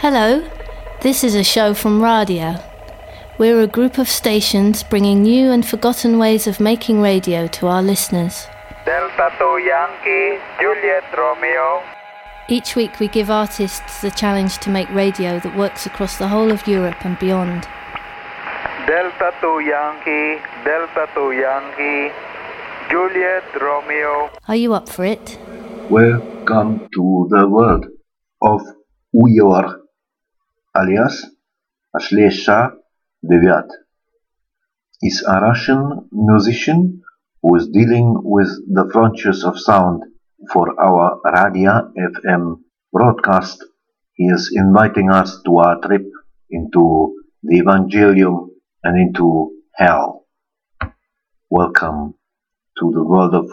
Hello, this is a show from Radia. We're a group of stations bringing new and forgotten ways of making radio to our listeners. Delta 2 Yankee, Juliet Romeo. Each week we give artists the challenge to make radio that works across the whole of Europe and beyond. Delta 2 Yankee, Delta 2 Yankee, Juliet Romeo. Are you up for it? Welcome to the world of Uior, alias Ashlesha Devyat. is a Russian musician who is dealing with the frontiers of sound for our Radia FM broadcast. He is inviting us to a trip into the Evangelium and into hell. Welcome to the world of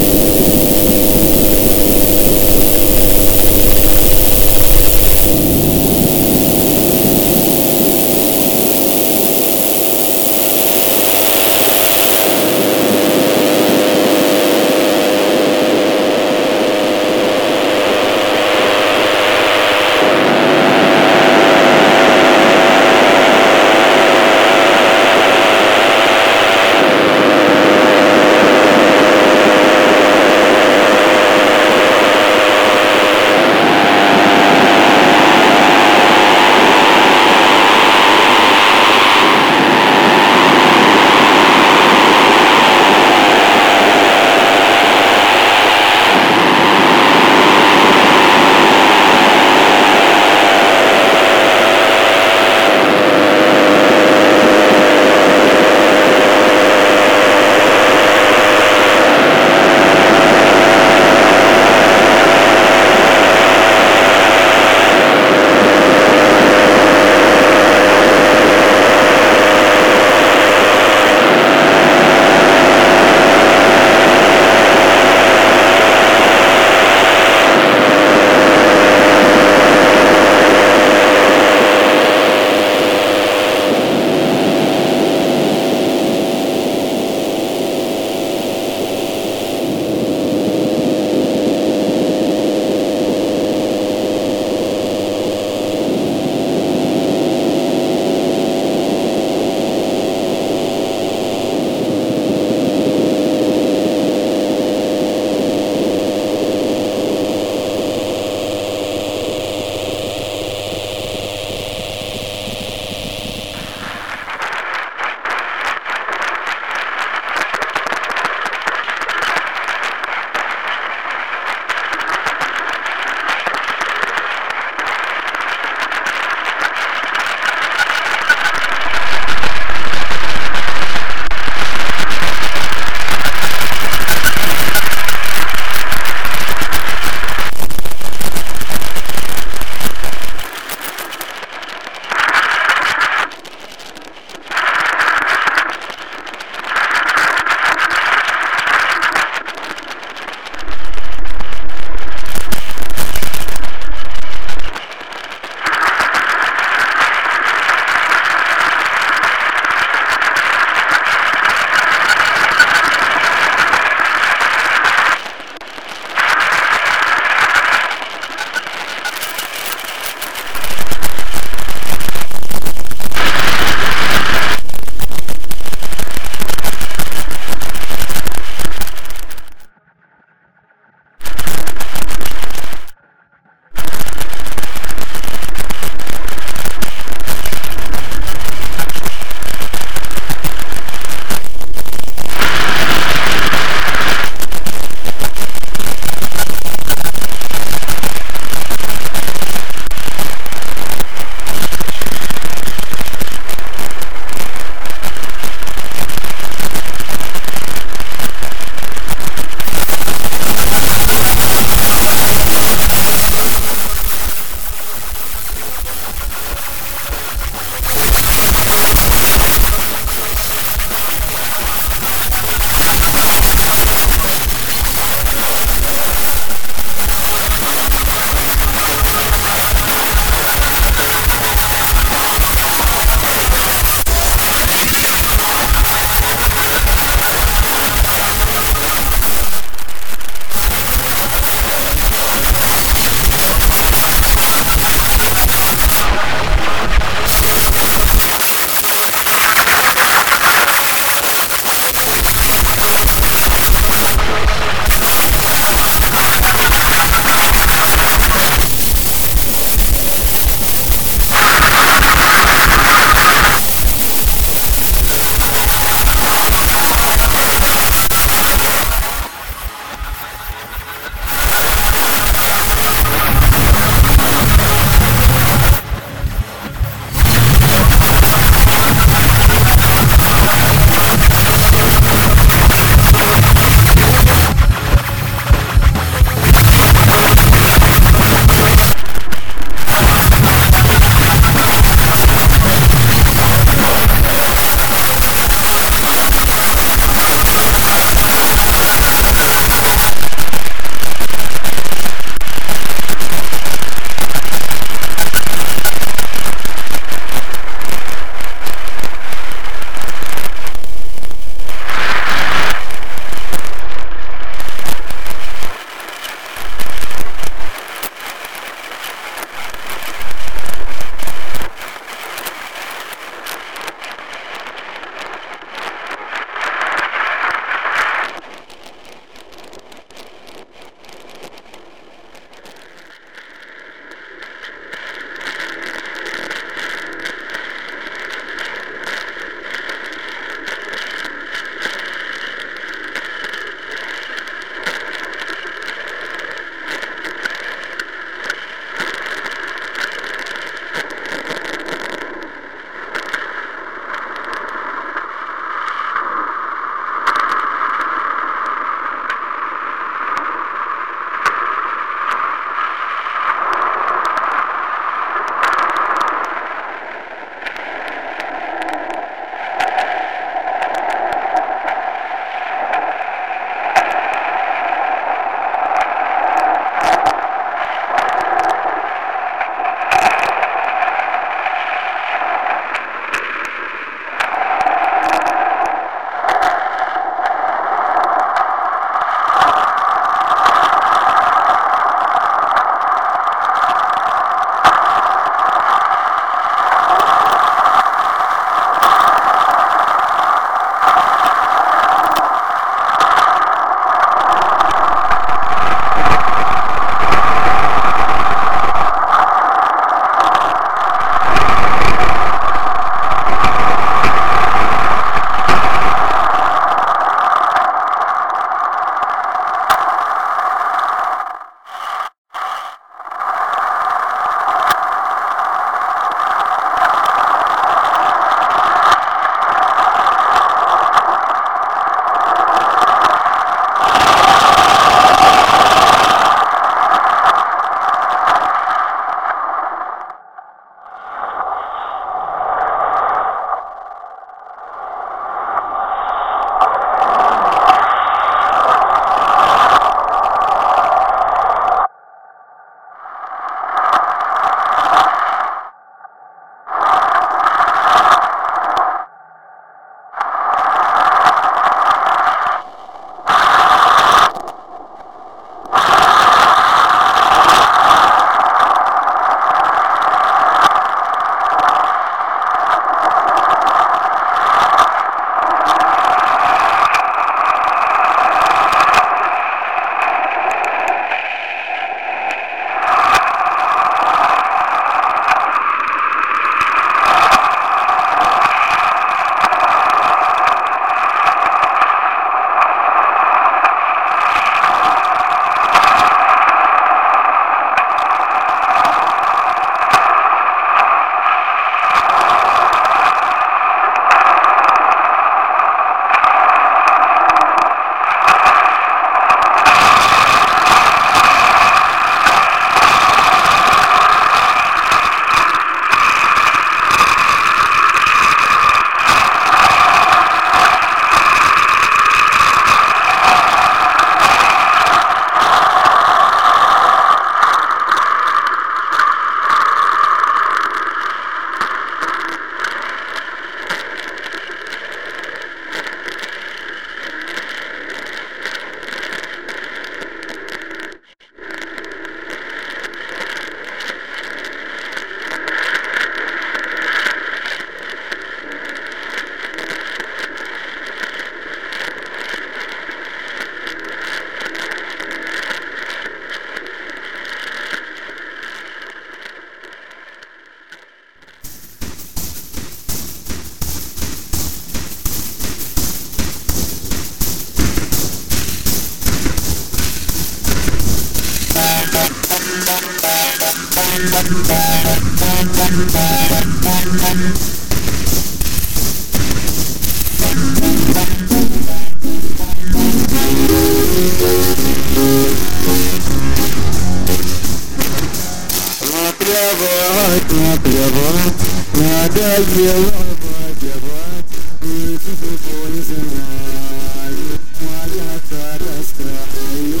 плевать, не плевать, надоело выпивать, и тихо не знаю, моя-то раскраю.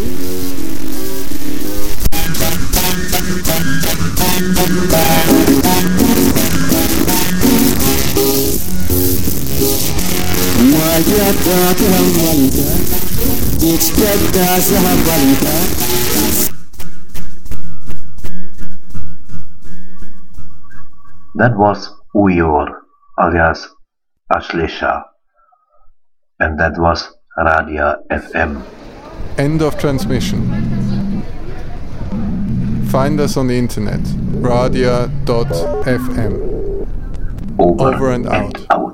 Моя-то команда, ведь когда заболела, That was Uior, alias Ashlesha, and that was Radia FM. End of transmission. Find us on the internet, radia.fm. Over, Over and out. out.